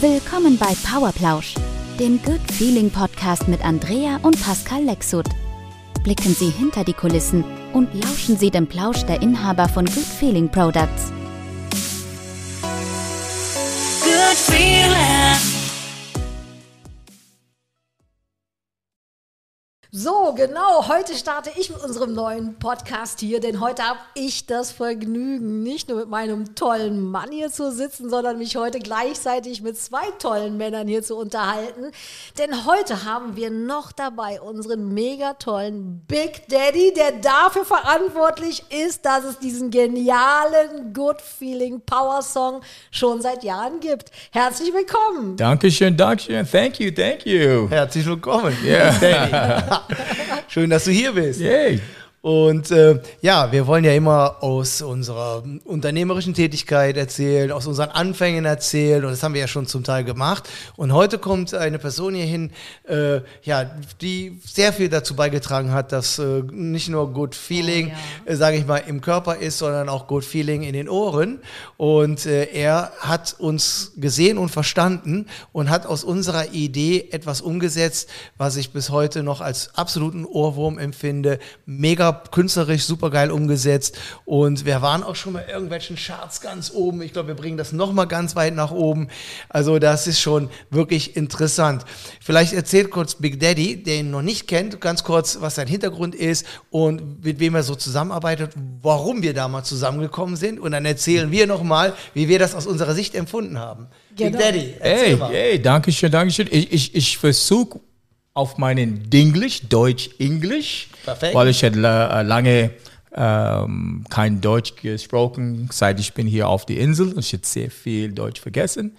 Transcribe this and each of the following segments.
Willkommen bei Powerplausch, dem Good Feeling Podcast mit Andrea und Pascal Lexut. Blicken Sie hinter die Kulissen und lauschen Sie dem Plausch der Inhaber von Good Feeling Products. Good feeling. So, genau, heute starte ich mit unserem neuen Podcast hier, denn heute habe ich das Vergnügen, nicht nur mit meinem tollen Mann hier zu sitzen, sondern mich heute gleichzeitig mit zwei tollen Männern hier zu unterhalten. Denn heute haben wir noch dabei unseren mega tollen Big Daddy, der dafür verantwortlich ist, dass es diesen genialen Good Feeling Power Song schon seit Jahren gibt. Herzlich willkommen. Dankeschön, Dankeschön. Thank you, thank you. Herzlich willkommen. Yeah. Schön, dass du hier bist. Yay. Und äh, ja, wir wollen ja immer aus unserer unternehmerischen Tätigkeit erzählen, aus unseren Anfängen erzählen und das haben wir ja schon zum Teil gemacht. Und heute kommt eine Person hier hin, äh, ja, die sehr viel dazu beigetragen hat, dass äh, nicht nur Good Feeling, Oh, äh, sage ich mal, im Körper ist, sondern auch Good Feeling in den Ohren. Und äh, er hat uns gesehen und verstanden und hat aus unserer Idee etwas umgesetzt, was ich bis heute noch als absoluten Ohrwurm empfinde. Mega künstlerisch, super geil umgesetzt. Und wir waren auch schon mal irgendwelchen Charts ganz oben. Ich glaube, wir bringen das noch mal ganz weit nach oben. Also das ist schon wirklich interessant. Vielleicht erzählt kurz Big Daddy, der ihn noch nicht kennt, ganz kurz, was sein Hintergrund ist und mit wem er so zusammenarbeitet, warum wir damals zusammengekommen sind. Und dann erzählen wir noch mal, wie wir das aus unserer Sicht empfunden haben. Genau. Big Daddy, erzähl Hey, mal. hey, Dankeschön, Dankeschön. Ich, ich, ich versuche auf meinen Dinglish, Deutsch-Englisch, Perfekt. weil ich hätte äh, lange ähm, kein Deutsch gesprochen, seit ich bin hier auf der Insel. Ich hätte sehr viel Deutsch vergessen.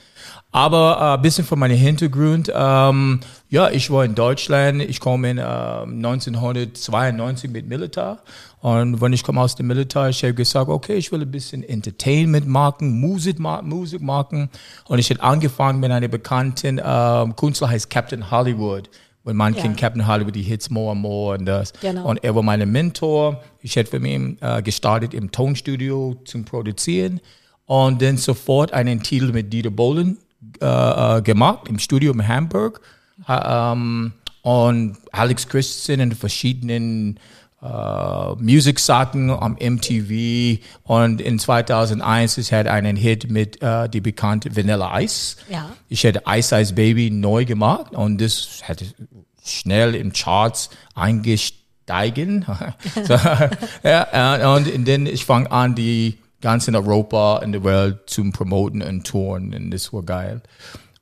Aber äh, ein bisschen von meinem Hintergrund. Ähm, ja, ich war in Deutschland. Ich komme in äh, 1992 mit Militär. Und wenn ich komme aus dem Militär, ich habe gesagt, okay, ich will ein bisschen Entertainment machen, Musik, ma Musik machen. Und ich habe angefangen mit einer bekannten ähm, Künstler, heißt Captain Hollywood. Wenn man Ja. kennt Captain Hollywood, die Hits More and More und das. Genau. Und er war mein Mentor. Ich hätte für ihn äh, gestartet im Tonstudio zum Produzieren und dann sofort einen Titel mit Dieter Bohlen äh, äh, gemacht im Studio in Hamburg. Ha- ähm, und Alex Christensen in verschiedenen äh, Musiksachen am MTV und in 2001 ich hatte einen Hit mit äh, die bekannte Vanilla Ice. Ja. Ich hätte Ice Ice Baby neu gemacht und das hätte schnell in Charts eingesteigen. so, ja, äh, und dann ich fange an, die ganzen Europa in der Welt zu promoten und touren und das war geil.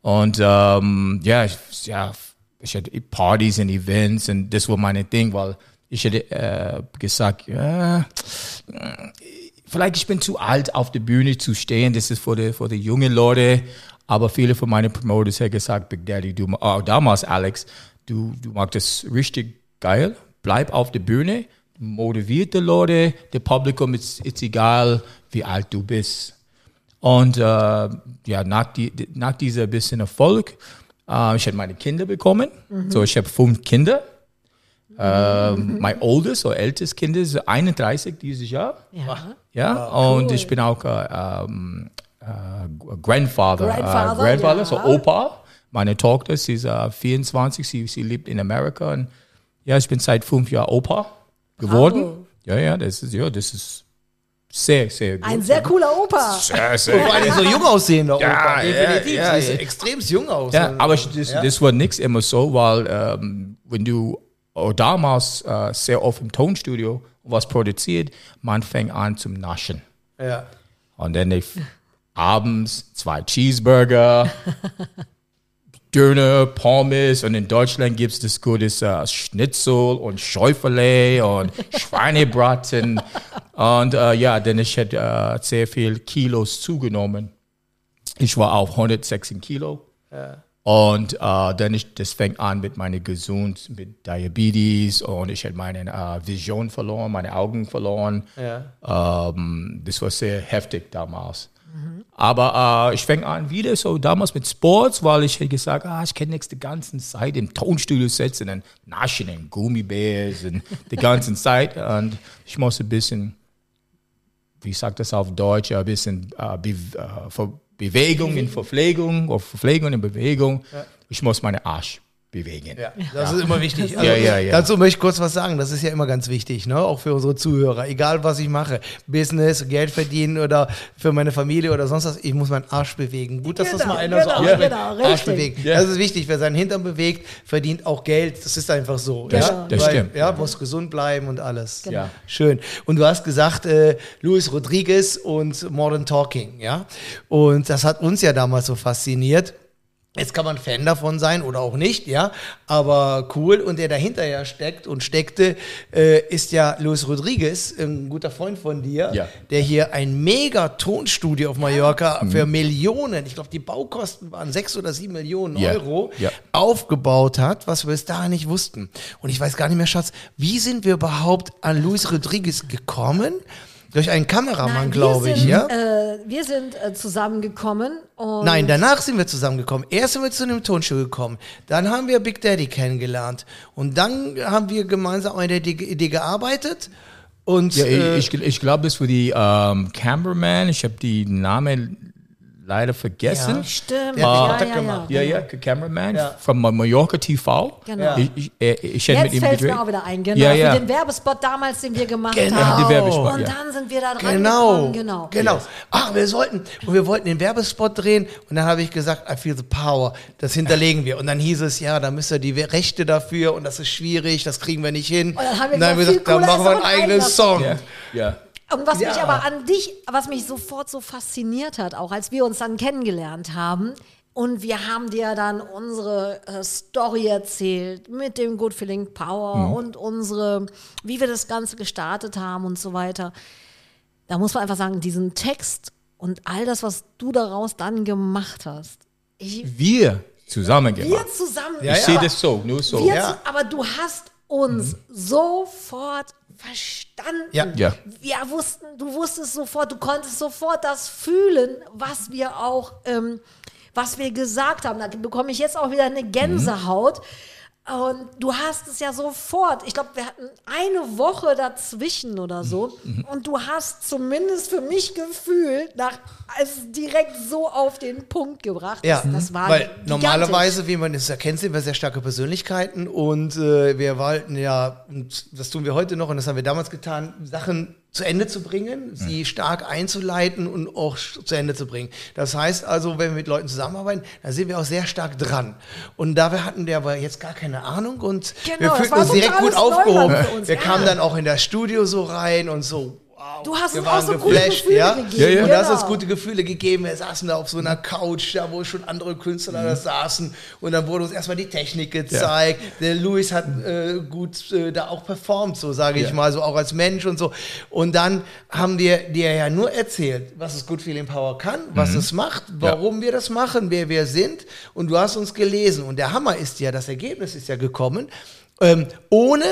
Und ähm, ja, ich, ja, ich hatte Partys und Events und das war meine Ding, weil ich hätte äh, gesagt, ja, vielleicht ich bin zu alt auf der Bühne zu stehen, das ist für die, für die jungen Leute, aber viele von meinen Promoters haben gesagt, Big Daddy, du, oh, damals Alex, du, du magst das richtig geil, bleib auf der Bühne, motiviert die Leute, der Publikum ist, ist egal, wie alt du bist. Und äh, ja, nach, die, nach dieser bisschen Erfolg, äh, ich habe meine Kinder bekommen, so ich habe fünf Kinder. Ähm, mein oldest oder ältestes Kind ist 31 dieses Jahr. Ja. Ja, und ich bin auch äh, ähm, äh, Grandfather. Grandfather, äh, Grandfather, ja. so Opa. Meine Tochter, sie ist äh, 24, sie, sie lebt in Amerika. Und ja, ich bin seit fünf Jahren Opa geworden. Bravo. Ja, ja, das ist, ja, das ist sehr, sehr gut. Ein sehr cooler Opa. sehr, Vor sehr allem so jung aussehender Ja, Opa, definitiv. ja, ja, extrem jung aus. Ja, aber das, Ja. das war nichts immer so, weil ähm, wenn du oh, damals äh, sehr oft im Tonstudio was produziert, man fängt an zum Naschen. Ja. Und dann ich, abends zwei Cheeseburger, Döner, Pommes und in Deutschland gibt es das gutes äh, Schnitzel und Schäuferle und Schweinebraten. und äh, ja, dann ich hätte äh, sehr viel Kilos zugenommen. Ich war auf 116 Kilo. Und äh, dann ich, das fängt an mit meiner Gesund, mit Diabetes und ich hatte meine äh, Vision verloren, meine Augen verloren. Ja. Ähm, das war sehr heftig damals. Aber äh, ich fange an wieder so damals mit Sports, weil ich hätte gesagt, ah, ich kann nicht die ganze Zeit im Tonstudio sitzen und naschen und Gummibärs und die ganze Zeit. Und ich muss ein bisschen, wie sagt das auf Deutsch, ein bisschen äh, be äh, Bewegung in Verpflegung oder Verpflegung in Bewegung. Ich muss meine Arsch bewegen. Ja, das ist immer wichtig. Also, Ja, ja, ja. Dazu möchte ich kurz was sagen. Das ist ja immer ganz wichtig, ne? auch für unsere Zuhörer. Egal, was ich mache, Business, Geld verdienen oder für meine Familie oder sonst was, ich muss meinen Arsch bewegen. Gut, dass das Genau, mal einer so genau, ausspricht. genau, Arsch bewegen. Ja. Das ist wichtig. Wer seinen Hintern bewegt, verdient auch Geld. Das ist einfach so. Das- ja? das Weil, stimmt. Ja, muss gesund bleiben und alles. Ja. Schön. Und du hast gesagt, äh, Luis Rodriguez und Modern Talking, ja. Und das hat uns ja damals so fasziniert. Jetzt kann man Fan davon sein oder auch nicht, ja, aber cool. Und der dahinter ja steckt und steckte, äh, ist ja Luis Rodriguez, ein guter Freund von dir, Ja. der hier ein mega Tonstudio auf Mallorca für Millionen, ich glaube, die Baukosten waren sechs oder sieben Millionen Ja. Euro, Ja. aufgebaut hat, was wir bis dahin nicht wussten. Und ich weiß gar nicht mehr, Schatz, wie sind wir überhaupt an Luis Rodriguez gekommen? Durch einen Kameramann, glaube ich, sind, ja? Äh, wir sind äh, zusammengekommen und Nein, danach sind wir zusammengekommen. Erst sind wir zu einem Tonstudio gekommen. Dann haben wir Big Daddy kennengelernt. Und dann haben wir gemeinsam an der Idee, gearbeitet. Und Ja, äh, ich, ich, ich glaube, das war die ähm, Cameraman. Ich habe die Namen leider vergessen. stimmt, Der hat ja, Kontakt ja, ja. Ja, ja, Cameraman Ja. von Mallorca TV. Genau. Ich, ich, ich Jetzt ihm fällt es mir auch wieder ein, genau. Ja, ja. Für den Werbespot damals, den wir gemacht Genau. haben. Die Werbespot, und ja. dann sind wir da dran Genau, gekommen. Genau. genau. Ach, wir sollten, und wir wollten den Werbespot drehen und dann habe ich gesagt, I feel the power, das hinterlegen wir. Und dann hieß es, ja, da müsst ihr die Rechte dafür und das ist schwierig, das kriegen wir nicht hin. Und dann haben wir dann gesagt, dann machen wir einen ein eigenen Song. Ja, ja. Und was mich Ja. aber an dich, was mich sofort so fasziniert hat, auch als wir uns dann kennengelernt haben, und wir haben dir dann unsere äh, Story erzählt mit dem Good Feeling Power Mhm. und unsere, wie wir das Ganze gestartet haben und so weiter. Da muss man einfach sagen, diesen Text und all das, was du daraus dann gemacht hast. Ich, Wir zusammen wir gemacht. zusammen. Ja, Ich ja. sehe das so, nur so. Wir Ja. aber du hast uns sofort verstanden. Ja. Ja. Wir wussten, du wusstest sofort, du konntest sofort das fühlen, was wir auch, ähm, was wir gesagt haben. Da bekomme ich jetzt auch wieder eine Gänsehaut. Und du hast es ja sofort, ich glaube, wir hatten eine Woche dazwischen oder so. Und du hast zumindest für mich gefühlt, nach, also direkt so auf den Punkt gebracht. Ja, das, das war weil gigantisch. normalerweise, wie man es erkennt, sind wir sehr starke Persönlichkeiten und äh, wir wollten ja, und das tun wir heute noch und das haben wir damals getan, Sachen zu Ende zu bringen, sie stark einzuleiten und auch zu Ende zu bringen. Das heißt also, wenn wir mit Leuten zusammenarbeiten, da sind wir auch sehr stark dran. Und dafür hatten wir aber jetzt gar keine Ahnung und Genau, wir fühlten uns direkt gut aufgehoben. Uns, Wir ja. kamen dann auch in das Studio so rein und so, wow, Du hast wir uns auch so gute geflasht, Gefühle ja? gegeben, Ja, ja. Und das genau. ist gute Gefühle gegeben. Wir saßen da auf so einer Couch, da wo schon andere Künstler da saßen. Und dann wurde uns erstmal die Technik gezeigt. Der Louis hat äh, gut äh, da auch performt, so sage ich Ja. mal, so auch als Mensch und so. Und dann haben wir dir ja nur erzählt, was es Good Feeling Power kann, was es macht, warum wir das machen, wer wir sind. Und du hast uns gelesen. Und der Hammer ist ja, das Ergebnis ist ja gekommen, ähm, ohne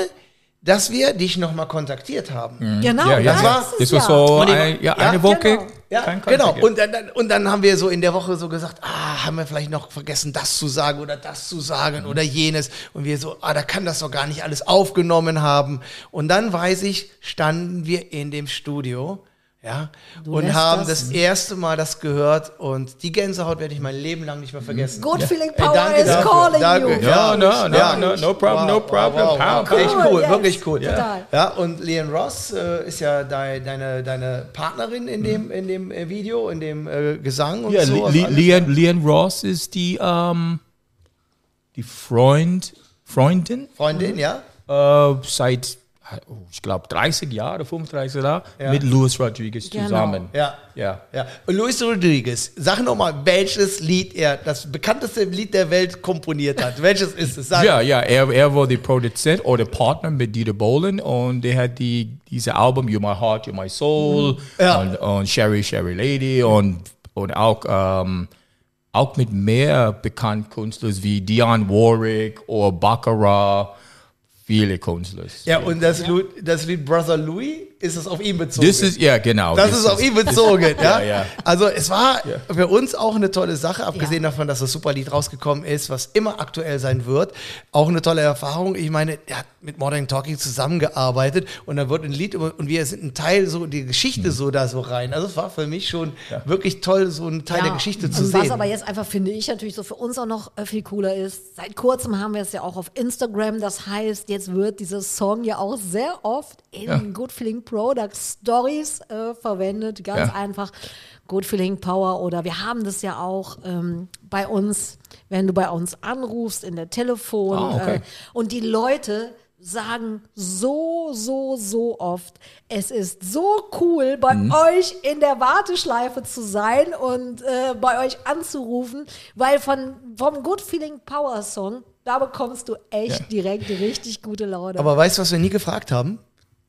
dass wir dich nochmal kontaktiert haben. Genau, Ja, ja, das ja. war- Das war ja. so ein, ja, ja, eine Woche. genau. Ja, genau. Und dann, und dann haben wir so in der Woche so gesagt, ah, haben wir vielleicht noch vergessen, das zu sagen oder das zu sagen Mhm. oder jenes. Und wir so, ah, da kann das doch gar nicht alles aufgenommen haben. Und dann weiß ich, standen wir in dem Studio. Ja, und haben das- das, erste Mal das gehört und die Gänsehaut werde ich mein Leben lang nicht mehr vergessen. Good feeling Ey, power danke is dafür. calling Danke. you. Ja, no, no, no, no problem, no problem. Wow, Power, wow, Echt power. cool, Yes, wirklich cool. total. Ja, und Leon Ross äh, ist ja dei- deine, deine Partnerin in dem, in dem äh, Video, in dem äh, Gesang und Ja, so. Le also Le. Leon, Leon Ross ist die, ähm, die Freund, Freundin Freundin, ja? äh, seit, ich glaube, 30 Jahre, 35 Jahre Ja. mit Luis Rodriguez Genau. zusammen. Ja. Ja. Ja. Und Luis Rodriguez, sag nochmal, welches Lied er, das bekannteste Lied der Welt komponiert hat. welches ist es? Sag. Ja, ja, er, er war der Produzent oder Partner mit Dieter Bohlen und der hat die, diese Album You're My Heart, You're My Soul Ja. und, und Sherry, Sherry Lady und, und auch, ähm, auch mit mehr bekannten Künstlern wie Dionne Warwick oder Baccarat, viele Künstler. Ja, und das, Lied, das Lied Brother Louis, ist es auf ihn bezogen. Das ist, ja, genau. Das ist auf ihn bezogen, ja? Ja, ja. Also es war für uns auch eine tolle Sache, abgesehen davon, dass das Superlied rausgekommen ist, was immer aktuell sein wird. Auch eine tolle Erfahrung. Ich meine, er hat mit Modern Talking zusammengearbeitet und dann wird ein Lied über- und wir sind ein Teil so die Geschichte so da so rein. Also es war für mich schon wirklich toll, so ein Teil der Geschichte zu und sehen. Was aber jetzt einfach, finde ich, natürlich so für uns auch noch äh, viel cooler ist, seit kurzem haben wir es ja auch auf Instagram, das heißt, jetzt wird dieser Song ja auch sehr oft in Ja. Good Feeling Product Stories äh, verwendet, ganz Ja. einfach. Good Feeling Power oder wir haben das ja auch ähm, bei uns, wenn du bei uns anrufst in der Telefon Ah, okay. äh, und die Leute sagen so, so, so oft, es ist so cool, bei Mhm. euch in der Warteschleife zu sein und äh, bei euch anzurufen, weil von, vom Good Feeling Power Song, da bekommst du echt Ja. direkt richtig gute Laune. Aber weißt du, was wir nie gefragt haben?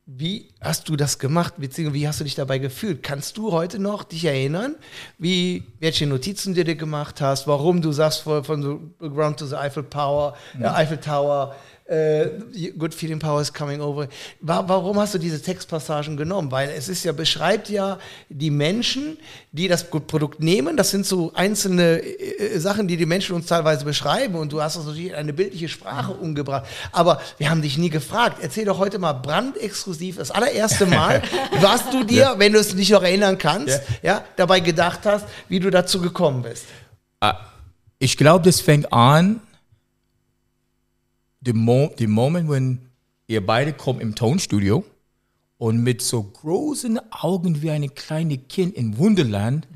Wie hast du das gemacht, beziehungsweise wie hast du dich dabei gefühlt? Kannst du heute noch dich erinnern, wie, welche Notizen du dir gemacht hast, warum du sagst von, von the ground to the Eiffel Power, äh, Eiffel Tower, äh, Good Feeling Power is coming over. Wa warum hast du diese Textpassagen genommen? Weil es ist ja, beschreibt ja die Menschen, die das Produkt nehmen. Das sind so einzelne äh, Sachen, die die Menschen uns teilweise beschreiben. Und du hast das natürlich in eine bildliche Sprache umgebracht. Aber wir haben dich nie gefragt. Erzähl doch heute mal brandexklusiv das allererste Mal, was du dir, wenn du es nicht noch erinnern kannst, ja. dabei gedacht hast, wie du dazu gekommen bist. Ich glaube, das fängt an, the, mo the moment, when ihr beide kommt im Tonstudio und mit so großen Augen wie ein kleines Kind in Wunderland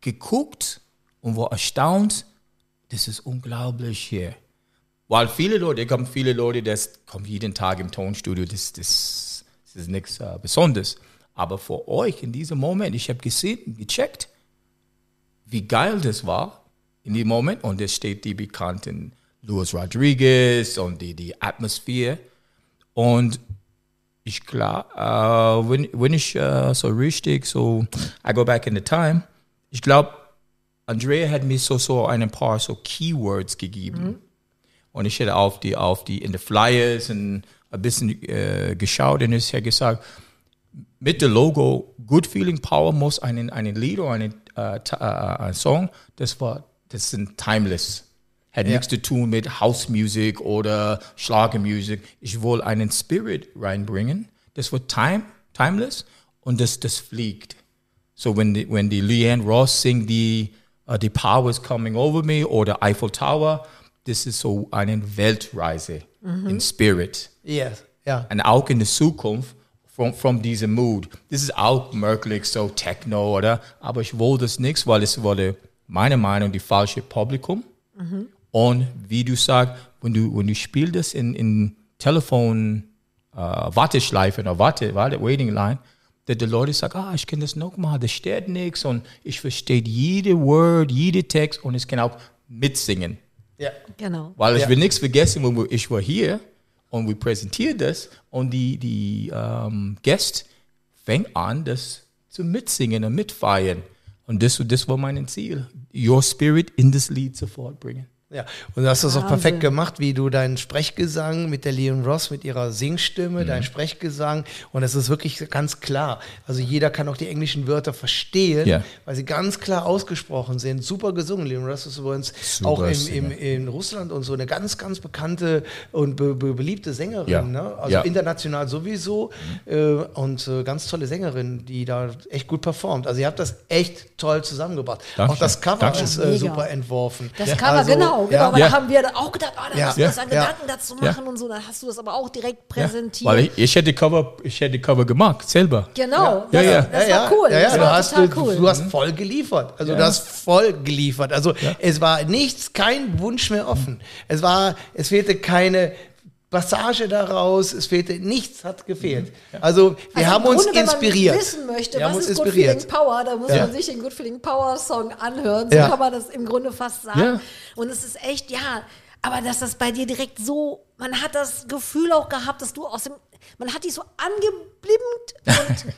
geguckt und war erstaunt, das ist unglaublich hier. Weil viele Leute, kommen viele Leute, das kommen jeden Tag im Tonstudio, das, das, das ist nichts äh, Besonderes. Aber für euch in diesem Moment, ich habe gesehen, gecheckt, wie geil das war in dem Moment. Und es steht die bekannten Luis Rodriguez und die, die Atmosphäre. Und ich klar, äh, wenn, wenn ich äh, so richtig, so, I go back in the time, ich glaube, Andrea hat mir so, so ein paar so Keywords gegeben. Und ich hätte auf die, auf die, in the Flyers und ein bisschen äh, geschaut und ich hätte gesagt, mit dem Logo Good Feeling Power muss einen, einen Lied oder einen, äh, äh, ein Song, das war, das sind timeless. Hat nichts zu tun mit House Music oder Schlagermusik. Ich wollte einen Spirit reinbringen. Das wird time, timeless und das, das fliegt. So when the, when the Leanne Ross singt die uh, The Power is Coming Over Me oder Eiffel Tower, das ist so eine Weltreise in Spirit. Yes. Ja. Und auch in der Zukunft from, from diesem Mood. Das ist auch möglich, so Techno, oder? Aber ich wollte das nicht, weil es wurde, meiner Meinung nach, die falsche Publikum. Und wie du sagst, wenn du, wenn du spielst das in, in Telefon, äh, Warteschleife oder Warte, Warte, Waiting Line, dass die Leute sagen, ah, ich kann das noch mal, das steht nichts und ich verstehe jede Word, jede Text und ich kann auch mitsingen. ja. genau. Weil ich Ja. will nichts vergessen, wenn ich war hier und wir präsentieren das und die, die ähm, Gäste fängt an, das zu mitsingen und mitfeiern. Und das, das war mein Ziel, Your Spirit in das Lied sofort bringen. Ja, und du hast das auch perfekt gemacht, wie du deinen Sprechgesang mit der Leon Ross, mit ihrer Singstimme, dein Sprechgesang. Und es ist wirklich ganz klar. Also jeder kann auch die englischen Wörter verstehen, Ja. weil sie ganz klar ausgesprochen sind. Super gesungen. Leon Ross ist übrigens Super auch im, im, Sänger. in Russland und so eine ganz, ganz bekannte und be, be, beliebte Sängerin. Ja. Ne? Also Ja. international sowieso. Äh, und äh, ganz tolle Sängerin, die da echt gut performt. Also ihr habt das echt toll zusammengebracht. Dankeschön. Auch das Cover Dankeschön. ist äh, super entworfen. Das Cover, Also, genau, genau. ja. Aber Ja. da haben wir auch gedacht, oh, da Ja. müssen wir uns Ja. einen Ja. Gedanken dazu Ja. machen und so. Dann hast du das aber auch direkt Ja, präsentiert. weil ich, ich hätte Cover, ich hätte Cover gemacht, selber. genau, Ja, das, ja. das war cool. Ja, ja, das du, war hast, total du, cool. du hast voll geliefert. Also du hast voll geliefert. Also es war nichts, kein Wunsch mehr offen. Es war, es fehlte keine Passage daraus, es fehlte nichts, hat gefehlt. Also wir Also haben im uns Grunde, inspiriert. Wenn man wissen möchte, Wir haben was uns ist Good inspiriert. Feeling Power, da muss Ja. man sich den Good Feeling Power Song anhören. So Ja. kann man das im Grunde fast sagen. Ja. Und es ist echt, ja, aber dass das bei dir direkt so, man hat das Gefühl auch gehabt, dass du aus dem, man hat dich so angeblimmt und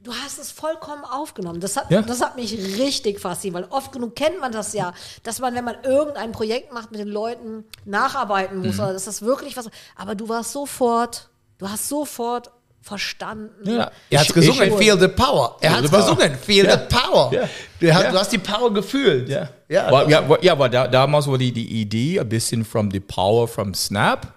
du hast es vollkommen aufgenommen. Das hat, Ja. das hat mich richtig fasziniert, weil oft genug kennt man das ja, dass man, wenn man irgendein Projekt macht, mit den Leuten nacharbeiten muss, oder dass das wirklich was, aber du warst sofort, du hast sofort verstanden. Ja. Er hat gesungen, ich- Feel the Power. Er hat gesungen, Feel Ja. the Power. Ja. Du, hast, Ja. du hast die Power gefühlt. Ja, Ja, ja, ja, wa- ja aber da, damals war die, die Idee ein bisschen from the power from Snap.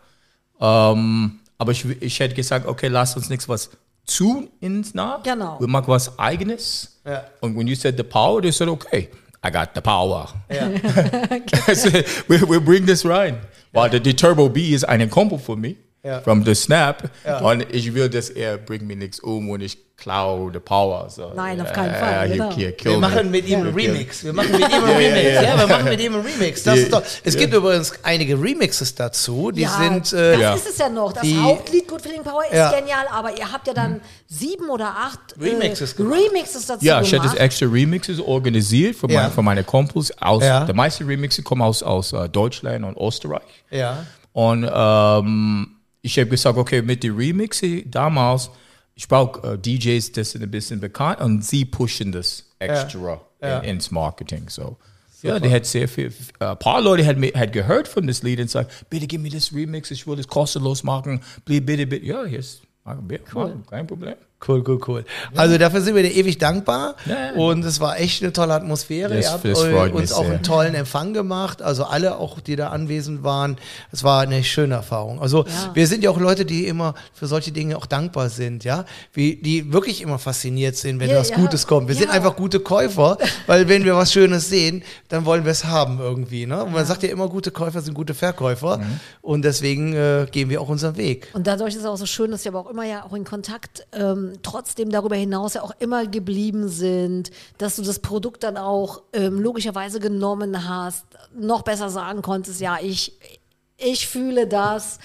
Ähm, aber ich, ich hätte gesagt, okay, lass uns nichts was zu in Snap. Genau. Wir machen was eigenes. Ja. Und when you said the power, they said, okay, I got the power. I said, we, we bring this rein. Weil the, the Turbo B ist ein Kumpel von mir. Ja. From the Snap. Und ich will, dass er bringt mir nichts um und ich klaue the power. So, Nein, auf äh, keinen Fall, you genau. kill Wir me. machen mit ihm einen Remix. Wir machen mit ihm einen Remix. Ja, wir machen mit ihm einen Remix. Das Ja. ist doch, es gibt übrigens einige Remixes dazu. Die ja, sind. Äh, das Ja. ist es ja noch. Das Die- Hauptlied Good Feeling Power ist Ja. genial, aber ihr habt ja dann sieben oder acht äh, Remixes gemacht. Remixes dazu Ja, ich hätte gemacht. das extra Remixes organisiert für, Ja. meine, für meine Kumpels. Aus, Ja. Die meisten Remixes kommen aus, aus äh, Deutschland und Österreich. ja. Und ähm, ich habe gesagt, okay, mit den Remixen damals, ich brauche äh, DJs, das sind ein bisschen bekannt und sie pushen das extra Ja. In, ins Marketing. So. Ja, die hat sehr viel, äh, ein paar Leute hat, hat gehört von das Lied und gesagt, bitte gib mir das Remix, ich will das kostenlos machen, bitte, bitte, bitte. Ja, hier ist, cool. kein Problem. Cool, cool, cool. Also dafür sind wir dir ewig dankbar. Ja, ja. Und es war echt eine tolle Atmosphäre. Das- Ihr habt das uns auch sehr. einen tollen Empfang gemacht. Also alle auch, die da anwesend waren. Es war eine schöne Erfahrung. Also Ja. wir sind ja auch Leute, die immer für solche Dinge auch dankbar sind, ja. Wie, die wirklich immer fasziniert sind, wenn was ja. Gutes kommt. Wir sind einfach gute Käufer, weil wenn wir was Schönes sehen, dann wollen wir es haben irgendwie. Ne? Und man sagt ja immer, gute Käufer sind gute Verkäufer. Mhm. Und deswegen äh, gehen wir auch unseren Weg. Und dadurch ist es auch so schön, dass wir aber auch immer ja auch in Kontakt ähm, trotzdem darüber hinaus ja auch immer geblieben sind, dass du das Produkt dann auch ähm, logischerweise genommen hast, noch besser sagen konntest, ja, ich, ich fühle das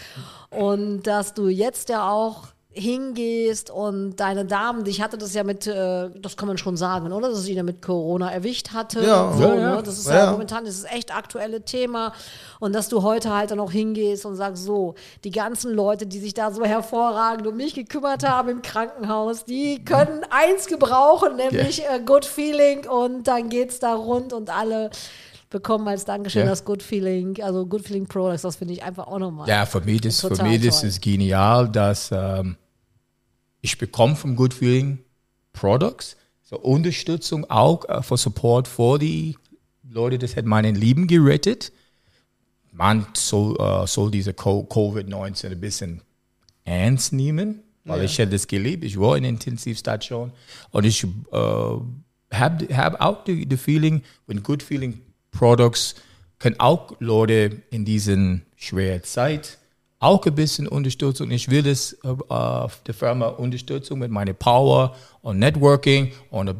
und dass du jetzt ja auch hingehst und deine Damen, ich hatte das ja mit, äh, das kann man schon sagen, oder? Dass sie ihn ja mit Corona erwischt hatte. Ja. so, Ja, ja. Ne? Das ist ja, Ja. momentan das ist echt aktuelle Thema. Und dass du heute halt dann auch hingehst und sagst, so, die ganzen Leute, die sich da so hervorragend um mich gekümmert haben im Krankenhaus, die können eins gebrauchen, nämlich äh, Good Feeling und dann geht's da rund und alle bekommen als Dankeschön Ja. das Good Feeling, also Good Feeling Products, das finde ich einfach auch nochmal. Ja, für mich, für toll. ist genial, dass ähm, ich bekomme vom Good Feeling Products so Unterstützung auch äh, für Support für die Leute, das hat meinen Leben gerettet. Man soll, äh, soll diese Co- Covid-19 ein bisschen ernst nehmen, weil ich hätte das geliebt. Ich war in der Intensivstation und ich äh, habe hab auch die, die Feeling, wenn Good Feeling Products können auch Leute in diesen schweren Zeit auch ein bisschen Unterstützung. Ich will das äh, der Firma Unterstützung mit meiner Power und Networking und äh,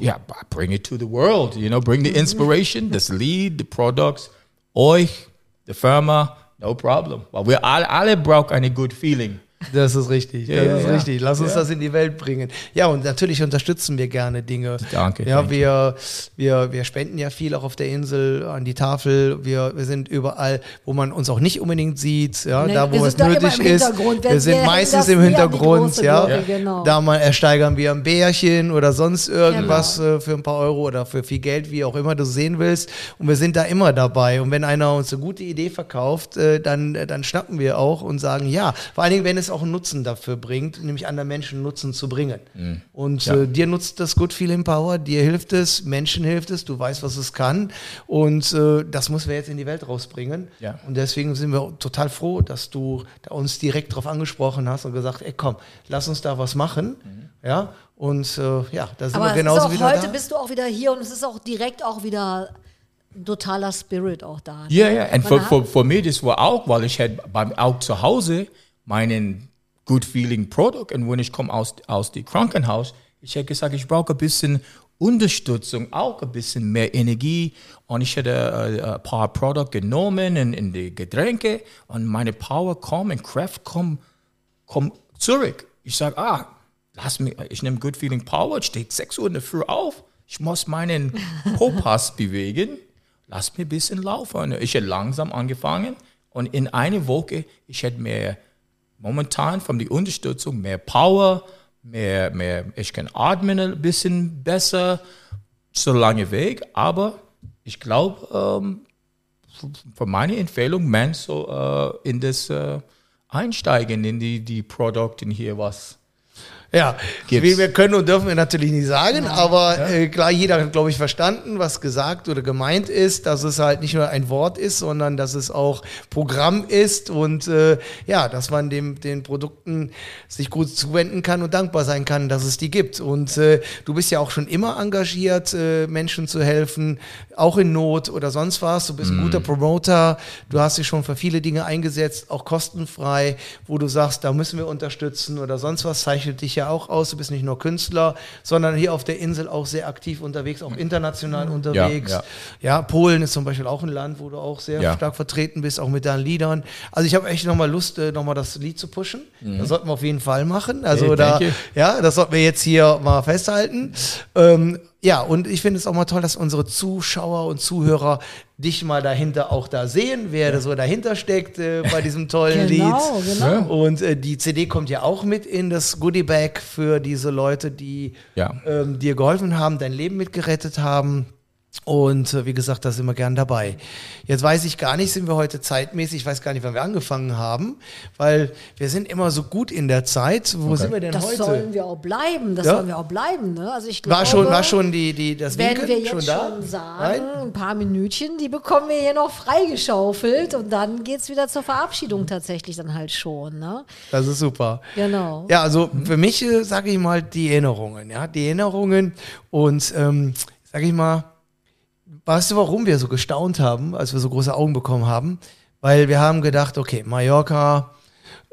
ja, bring it to the world, you know, bring the inspiration, das Lied, the products, euch, die Firma, no problem. Weil wir alle, alle brauchen eine good feeling. Das ist richtig, das ja, ist ja. richtig. Lass uns Ja. das in die Welt bringen. Ja, und natürlich unterstützen wir gerne Dinge. Danke, Ja, danke. wir, wir, wir spenden ja viel auch auf der Insel an die Tafel. Wir, wir sind überall, wo man uns auch nicht unbedingt sieht, ja, Nee, da wo es nötig ist. Wir- sind meistens im Hintergrund, ja. Glocke, genau. Da mal ersteigern wir ein Bärchen oder sonst irgendwas Genau. für ein paar Euro oder für viel Geld, wie auch immer du sehen willst. Und wir sind da immer dabei. Und wenn einer uns eine gute Idee verkauft, äh, dann, äh, dann schnappen wir auch und sagen ja. Vor allen Dingen, wenn es auch einen Nutzen dafür bringt, nämlich anderen Menschen Nutzen zu bringen. Und Ja. äh, dir nutzt das Good Feeling Power, dir hilft es, Menschen hilft es, du weißt, was es kann. Und äh, das müssen wir jetzt in die Welt rausbringen. Ja. Und deswegen sind wir total froh, dass du da uns direkt darauf angesprochen hast und gesagt, ey komm, lass uns da was machen. Ja. Und äh, ja, da sind Aber wir genauso auch wieder heute da. bist du auch wieder hier und es ist auch direkt auch wieder ein totaler Spirit auch da. ne? Ja, ja. Und für, mich, das war auch, weil ich hätte beim, auch zu Hause meinen Good Feeling Product und wenn ich komme aus, aus dem Krankenhaus, ich hätte gesagt, ich brauche ein bisschen Unterstützung, auch ein bisschen mehr Energie. Und ich hätte äh, ein paar Produkte genommen in, in die Getränke. Und meine Power kommt und Kraft kommt komm zurück. Ich sage, ah, lass mich, ich nehme Good Feeling Power, steht 6 Uhr in der Früh auf, ich muss meinen Popass bewegen, lass mir ein bisschen laufen. Ich hätte langsam angefangen. Und in einer Woche, ich hätte mehr, momentan von der Unterstützung, mehr Power, mehr, mehr, ich kann atmen ein bisschen besser, so lange Weg, aber ich glaube, ähm, für meine Empfehlung, man so äh, in das äh, einsteigen in die, die Produkte hier, was Ja, Gibt's. wir können und dürfen wir natürlich nicht sagen, aber äh, klar, jeder hat, glaube ich, verstanden, was gesagt oder gemeint ist, dass es halt nicht nur ein Wort ist, sondern dass es auch Programm ist und äh, ja, dass man dem, den Produkten sich gut zuwenden kann und dankbar sein kann, dass es die gibt. Und äh, du bist ja auch schon immer engagiert, äh, Menschen zu helfen, auch in Not oder sonst was. Du bist ein guter Promoter, du hast dich schon für viele Dinge eingesetzt, auch kostenfrei, wo du sagst, da müssen wir unterstützen oder sonst was, zeichnet dich ja auch aus. Du bist nicht nur Künstler, sondern hier auf der Insel auch sehr aktiv unterwegs, auch international unterwegs. ja. Ja, Polen ist zum Beispiel auch ein Land, wo du auch sehr Ja. stark vertreten bist, auch mit deinen Liedern. Also ich habe echt nochmal Lust, äh, nochmal das Lied zu pushen. Das sollten wir auf jeden Fall machen. Also Hey, da, ja, das sollten wir jetzt hier mal festhalten. Ähm, ja, und ich finde es auch mal toll, dass unsere Zuschauer und Zuhörer dich mal dahinter auch da sehen, wer da so dahinter steckt äh, bei diesem tollen Genau, Lied. genau. Ja. Und äh, die CD kommt ja auch mit in das Goodie Bag für diese Leute, die Ja. ähm, dir geholfen haben, dein Leben mitgerettet haben. Und äh, wie gesagt, da sind wir gern dabei. Jetzt weiß ich gar nicht, sind wir heute zeitmäßig, ich weiß gar nicht, wann wir angefangen haben, weil wir sind immer so gut in der Zeit. Wo sind wir denn Das heute? sollen wir auch bleiben, das Ja. sollen wir auch bleiben. Ne? Also ich glaube, war schon, war schon die, die, das wenn Winken wir jetzt schon schon, da? sagen, Nein? ein paar Minütchen, die bekommen wir hier noch freigeschaufelt und dann geht es wieder zur Verabschiedung tatsächlich dann halt schon. Ne? Das ist super. Genau. Ja, also für mich äh, sage ich mal die Erinnerungen, ja, die Erinnerungen und ähm, sage ich mal, weißt du, warum wir so gestaunt haben, als wir so große Augen bekommen haben? Weil wir haben gedacht, okay, Mallorca,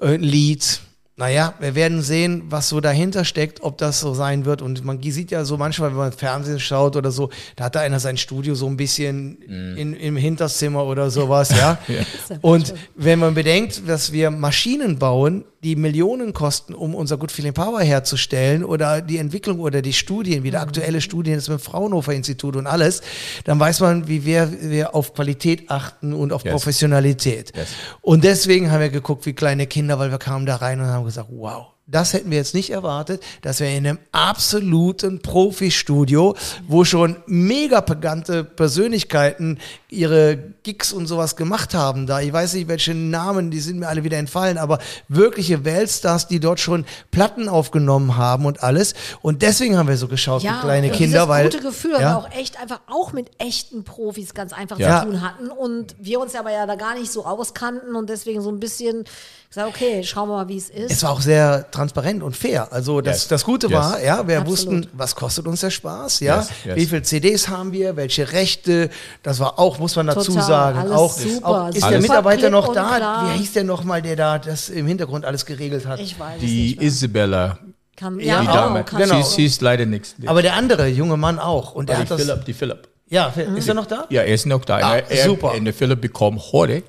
äh, Lied, naja, wir werden sehen, was so dahinter steckt, ob das so sein wird. Und man sieht ja so manchmal, wenn man Fernsehen schaut oder so, da hat da einer sein Studio so ein bisschen in, im Hinterzimmer oder sowas, ja. Und wenn man bedenkt, dass wir Maschinen bauen, die Millionen kosten, um unser Good Feeling Power herzustellen oder die Entwicklung oder die Studien, wie der aktuelle Studien ist mit dem Fraunhofer Institut und alles, dann weiß man, wie wir, wir auf Qualität achten und auf Yes. Professionalität. Yes. Und deswegen haben wir geguckt wie kleine Kinder, weil wir kamen da rein und haben gesagt, wow. Das hätten wir jetzt nicht erwartet, dass wir in einem absoluten Profi-Studio, wo schon mega pagante Persönlichkeiten ihre Gigs und sowas gemacht haben da. Ich weiß nicht, welche Namen, die sind mir alle wieder entfallen, aber wirkliche Weltstars, die dort schon Platten aufgenommen haben und alles. Und deswegen haben wir so geschaut wie kleine und Kinder, weil gute Gefühl, ja, wir auch echt einfach auch mit echten Profis ganz einfach Ja. zu tun hatten und wir uns aber ja da gar nicht so auskannten und deswegen so ein bisschen gesagt, okay, schauen wir mal, wie es ist. Es war auch sehr transparent und fair. Also das, Yes. das Gute Yes. war, ja, wir Absolut. wussten, was kostet uns der Spaß, ja, Yes, yes. wie viele CDs haben wir, welche Rechte, das war auch, muss man dazu Total, sagen, alles auch, super, auch ist super der Mitarbeiter noch da? klar. Wie hieß der nochmal, der da das im Hintergrund alles geregelt hat? ich weiß Die nicht mehr. Isabella, Kann, Ja, die auch, Dame, kann genau. sie, sie ist leider nichts. Aber der andere junge Mann auch. Und der die hat das, Philipp, die Philipp. ja, ist er noch da? Ja, er ist noch da. Ah, er, er, super. Und der Philipp bekommt heute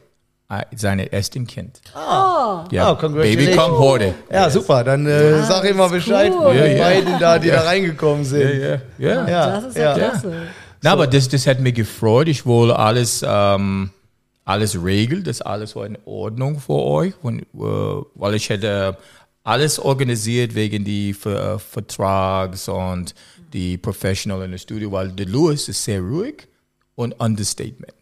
seine erste Kind. Oh, Ja, Oh, congratulations. Baby kommt heute. Ja, super, dann äh, sag ihm mal Bescheid, cool. die Ja, ja. beiden da, die da reingekommen sind. Ja, ja. Ja, das ist ja, ja. klasse. Na, aber das, das hat mich gefreut. Ich wollte alles, ähm, alles regeln, das alles war in Ordnung für euch. Und, äh, weil ich hätte alles organisiert wegen die Ver äh, Vertrags und die Professional in der Studio, weil der Louis ist sehr ruhig und Understatement.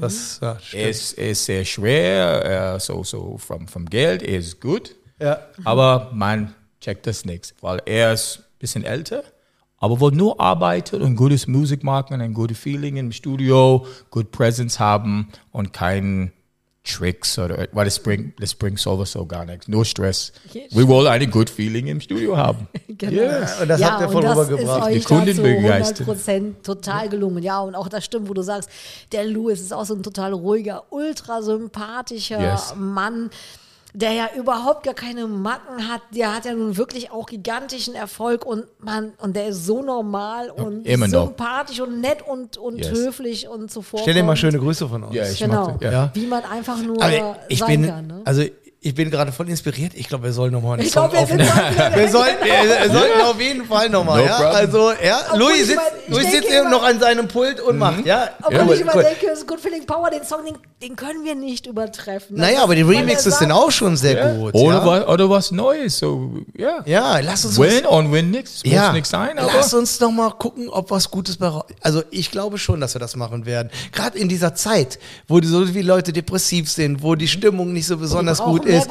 Das ja, Er stimmt. ist, ist sehr schwer, äh, so, so vom, vom Geld, er ist gut. Ja. Aber man checkt das nichts, weil er ist ein bisschen älter, aber will nur arbeiten und gutes Musik machen, ein gutes Feeling im Studio, good Presence haben und kein Tricks oder, weil das bringt, das bringt sowieso gar nichts, nur Stress. Wir wollen ein good Feeling im Studio haben. Genau. Ja, und das habt ihr voll rübergebracht. Die Kunden dazu begeistern. 100% total gelungen. Ja, und auch das stimmt, wo du sagst, der Louis ist auch so ein total ruhiger, ultra sympathischer Yes. Mann. Der ja überhaupt gar keine Macken hat, der hat ja nun wirklich auch gigantischen Erfolg und man, und der ist so normal und immer noch. sympathisch und nett und, und Yes. höflich und zuvor. Stell dir mal schöne Grüße von uns. Ja, ich Genau. Ja. Wie man einfach nur Aber ich sein bin, kann. Ne? also ich bin gerade voll inspiriert. Ich glaube, wir sollen nochmal einen Ich Song glaube, wir sind aufnehmen. Wir sollten, wir sollten auf jeden Fall nochmal, No ja. problem. Also, ja, Obwohl Louis sitzt, Luis denke sitzt eben immer- noch an seinem Pult und macht, ja. Obwohl Cool, ich immer cool. denke, das Good Feeling Power, den Song, den, den können wir nicht übertreffen. Naja, ist- aber die Remixes sagt- sind auch schon sehr gut. Oder, ja. was, oder was Neues. So, ja. ja, lass uns Win und win nix. Muss ja, nichts sein, aber. lass uns noch mal gucken, ob was Gutes bei Also ich glaube schon, dass wir das machen werden. Gerade in dieser Zeit, wo die so viele Leute depressiv sind, wo die Stimmung nicht so besonders gut mehr ist,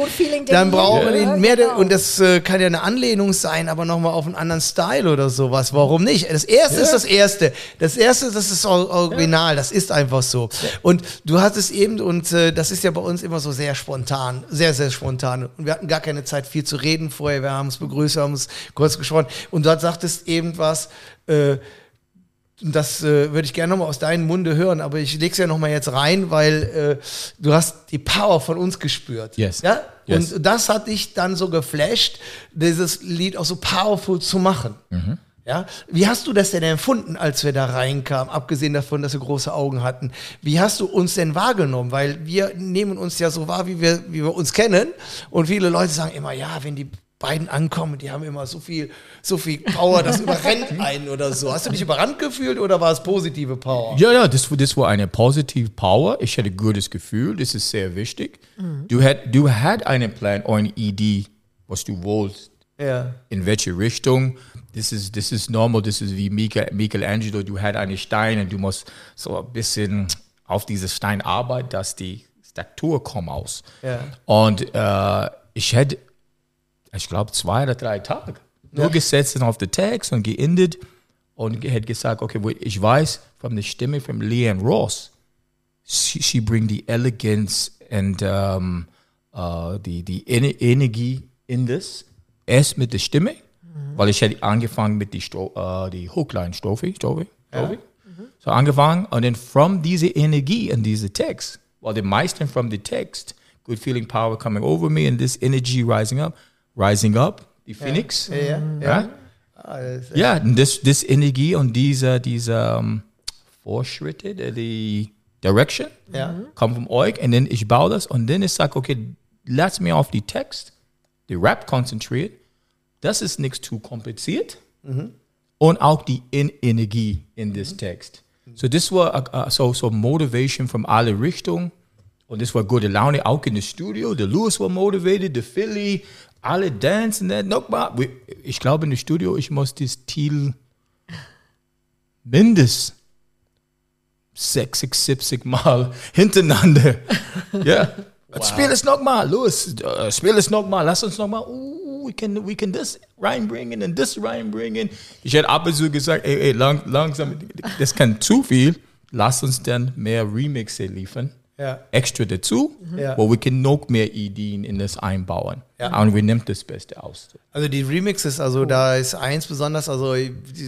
dann brauchen wir Ja, mehr. genau. Und das äh, kann ja eine Anlehnung sein, aber noch mal auf einen anderen Style oder sowas. Warum nicht? Das erste ist das erste. Das erste, das ist Or- Original. Das ist einfach so. Und du hattest eben und äh, das ist ja bei uns immer so sehr spontan, sehr sehr spontan. Und wir hatten gar keine Zeit viel zu reden vorher. Wir haben uns begrüßt, haben uns kurz gesprochen. Und dort sagtest eben was. Äh, das äh, würde ich gerne nochmal aus deinem Munde hören, aber ich leg's ja nochmal jetzt rein, weil äh, du hast die Power von uns gespürt. Yes. Ja? Yes. Und das hat dich dann so geflasht, dieses Lied auch so powerful zu machen. Mhm. Ja? Wie hast du das denn empfunden, als wir da reinkamen, abgesehen davon, dass wir große Augen hatten? Wie hast du uns denn wahrgenommen? Weil wir nehmen uns ja so wahr, wie wir, wie wir uns kennen. Und viele Leute sagen immer, ja, wenn die beiden ankommen, die haben immer so viel, so viel Power, das überrennt einen oder so. Hast du dich überrannt gefühlt oder war es positive Power? Ja, ja, das, das war eine positive Power. Ich hatte ein gutes Gefühl. Das ist sehr wichtig. Du, hat, du had einen Plan oder eine Idee, was du wolltest. Ja. in welche Richtung. Das ist, das ist normal, das ist wie Michael, Michelangelo, du hast einen Stein und du musst so ein bisschen auf diese Stein arbeiten, dass die Statue kommt aus. Ja. Und äh, ich hätte, ich glaube, zwei oder drei Tage nur gesetzt und auf den Text und geendet und hätte gesagt, okay, ich weiß von der Stimme von Leanne Ross, she, she bring die Elegance und ähm, äh, die, die Ener- Energie in das. Erst mit der Stimme, weil ich hätte angefangen mit die, Stro äh, die Hookline, Strophe, Strophe, Strophe. So angefangen und dann from diese Energie in diese Text, weil die meisten from the text, good feeling power coming over me and this energy rising up, rising up, die Phoenix. Ja, ja. Ja, ist- ja, und das, das Energie und diese, diese um, Vorschritte, äh, uh, die Direction, Ja. kommen von euch und dann ich baue das und dann ich sage, okay, lass mir auf die Text, die Rap konzentriert, das ist nichts zu kompliziert mm-hmm. und auch die in Energie in this mm-hmm. Text. So das war uh, uh, so, so Motivation von alle Richtungen und das war gute Laune auch in das Studio. Der Louis war motiviert, der Philly, alle dancen. dann Nochmal, we- ich glaube in das Studio, ich muss das Titel mindestens 60, 70 Mal hintereinander. ja. Spiel es nochmal, Louis, äh, spiel es nochmal, lass uns nochmal, uh, we can, we can this reinbringen und das reinbringen. Ich hätte ab und zu gesagt, ey, ey, lang, langsam, das kann zu viel, lass uns dann mehr Remixe liefern. Ja. Extra dazu, Ja. wo wir können noch mehr Ideen in das einbauen. Ja. Und wir nehmen das Beste aus. Also die Remixes, also da ist eins besonders, also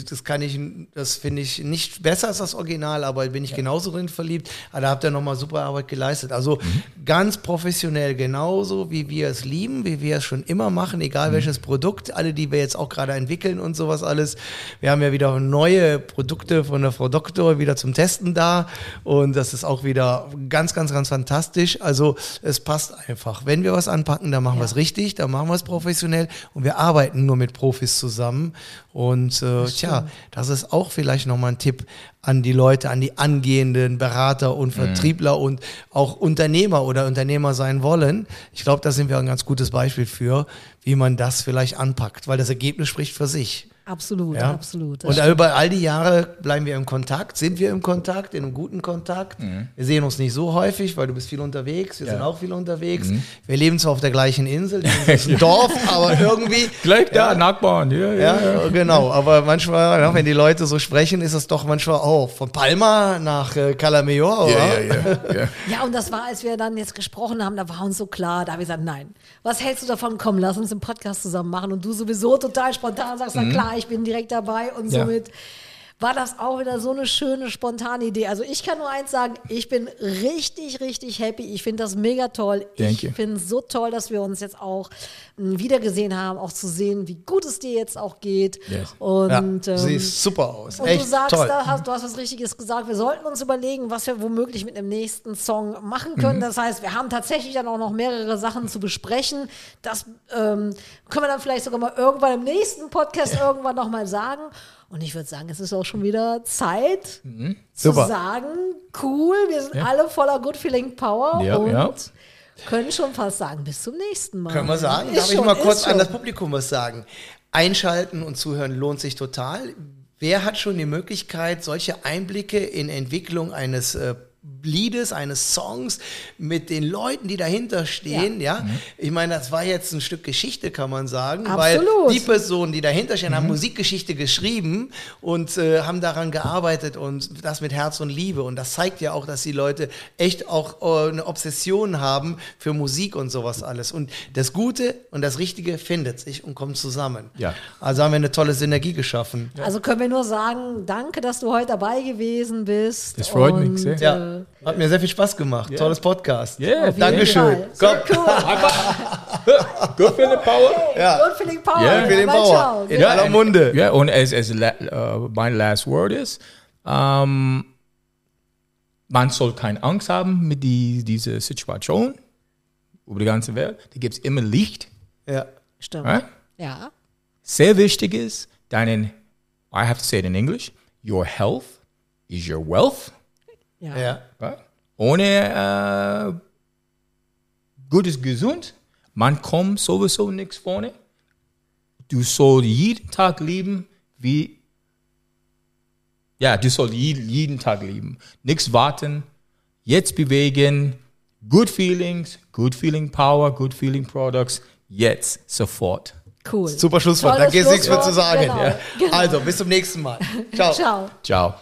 das kann ich, das finde ich nicht besser als das Original, aber bin ich genauso drin verliebt. Aber da habt ihr nochmal super Arbeit geleistet. Also ganz professionell, genauso wie wir es lieben, wie wir es schon immer machen, egal welches Produkt, alle, die wir jetzt auch gerade entwickeln und sowas alles. Wir haben ja wieder neue Produkte von der Frau Doktor wieder zum Testen da und das ist auch wieder ganz, ganz, ganz fantastisch. Also es passt einfach. Wenn wir was anpacken, dann machen wir es richtig, dann machen wir es professionell und wir arbeiten nur mit Profis zusammen. Und äh, tja, das ist auch vielleicht nochmal ein Tipp an die Leute, an die angehenden Berater und Vertriebler und auch Unternehmer oder Unternehmer sein wollen. Ich glaube, da sind wir ein ganz gutes Beispiel für, wie man das vielleicht anpackt, weil das Ergebnis spricht für sich. Absolut, Ja. absolut. Und über all die Jahre bleiben wir im Kontakt, sind wir im Kontakt, in einem guten Kontakt. Wir sehen uns nicht so häufig, weil du bist viel unterwegs, wir sind auch viel unterwegs. Wir leben zwar auf der gleichen Insel, ist ein Dorf, aber irgendwie. Gleich da, Nachbarn. Ja, ja. Ja, genau. Aber manchmal, ja, wenn die Leute so sprechen, ist es doch manchmal auch von Palma nach äh, Calameor. Ja, oder? ja, ja, ja. Ja, und das war, als wir dann jetzt gesprochen haben, da war uns so klar, da habe ich gesagt, nein, was hältst du davon? Komm, lass uns einen Podcast zusammen machen. Und du sowieso total spontan sagst, na klar, ich bin direkt dabei. Und Ja. somit war das auch wieder so eine schöne, spontane Idee. Also ich kann nur eins sagen, ich bin richtig, richtig happy. Ich finde das mega toll. Thank. Ich finde es so toll, dass wir uns jetzt auch m, wiedergesehen haben, auch zu sehen, wie gut es dir jetzt auch geht. Yes. Und, Ja, ähm, super aus. und Echt du sagst, toll. da hast, du hast was Richtiges gesagt. Wir sollten uns überlegen, was wir womöglich mit dem nächsten Song machen können. Das heißt, wir haben tatsächlich dann auch noch mehrere Sachen zu besprechen. Das ähm, können wir dann vielleicht sogar mal irgendwann im nächsten Podcast irgendwann noch mal sagen. Und ich würde sagen, es ist auch schon wieder Zeit zu Mhm. Super. sagen, cool, wir sind alle voller Good Feeling Power Ja, und ja. können schon fast sagen, bis zum nächsten Mal. Können wir sagen? Ist Darf ich schon, mal ist kurz an das Publikum was sagen? Einschalten und zuhören lohnt sich total. Wer hat schon die Möglichkeit, solche Einblicke in Entwicklung eines äh, Liedes, eines Songs mit den Leuten, die dahinter stehen, ja? Ich meine, das war jetzt ein Stück Geschichte, kann man sagen, Absolut. weil die Personen, die dahinter stehen, haben Musikgeschichte geschrieben und äh, haben daran gearbeitet und das mit Herz und Liebe. Und das zeigt ja auch, dass die Leute echt auch äh, eine Obsession haben für Musik und sowas alles. Und das Gute und das Richtige findet sich und kommt zusammen. Ja. Also haben wir eine tolle Synergie geschaffen. Also können wir nur sagen, danke, dass du heute dabei gewesen bist. Das freut mich sehr. Ja, hat mir sehr viel Spaß gemacht. Tolles Podcast. Yeah, Dankeschön. Sehr cool. Good feeling power. Ja. Good Feeling Power. Ja, Good Feeling Power. In aller Munde. Ja, und as, as la, uh, mein last word ist, ähm, man soll keine Angst haben mit die, dieser Situation über die ganze Welt. Da gibt es immer Licht. Ja. Stimmt. Ja? Ja. Sehr wichtig ist, deinen, I have to say it in English, your health is your wealth. Ja. Ja. Ohne äh, gutes Gesund, man kommt sowieso nichts vorne. Du sollst jeden Tag lieben, wie ja, du sollst jeden, jeden Tag lieben. Nichts warten, jetzt bewegen, good feelings, good feeling power, good feeling products, jetzt, sofort. Cool. Super Schlusswort. Da gibt es nichts mehr zu sagen. Genau. Ja. Genau. Also, bis zum nächsten Mal. Ciao. Ciao. Ciao.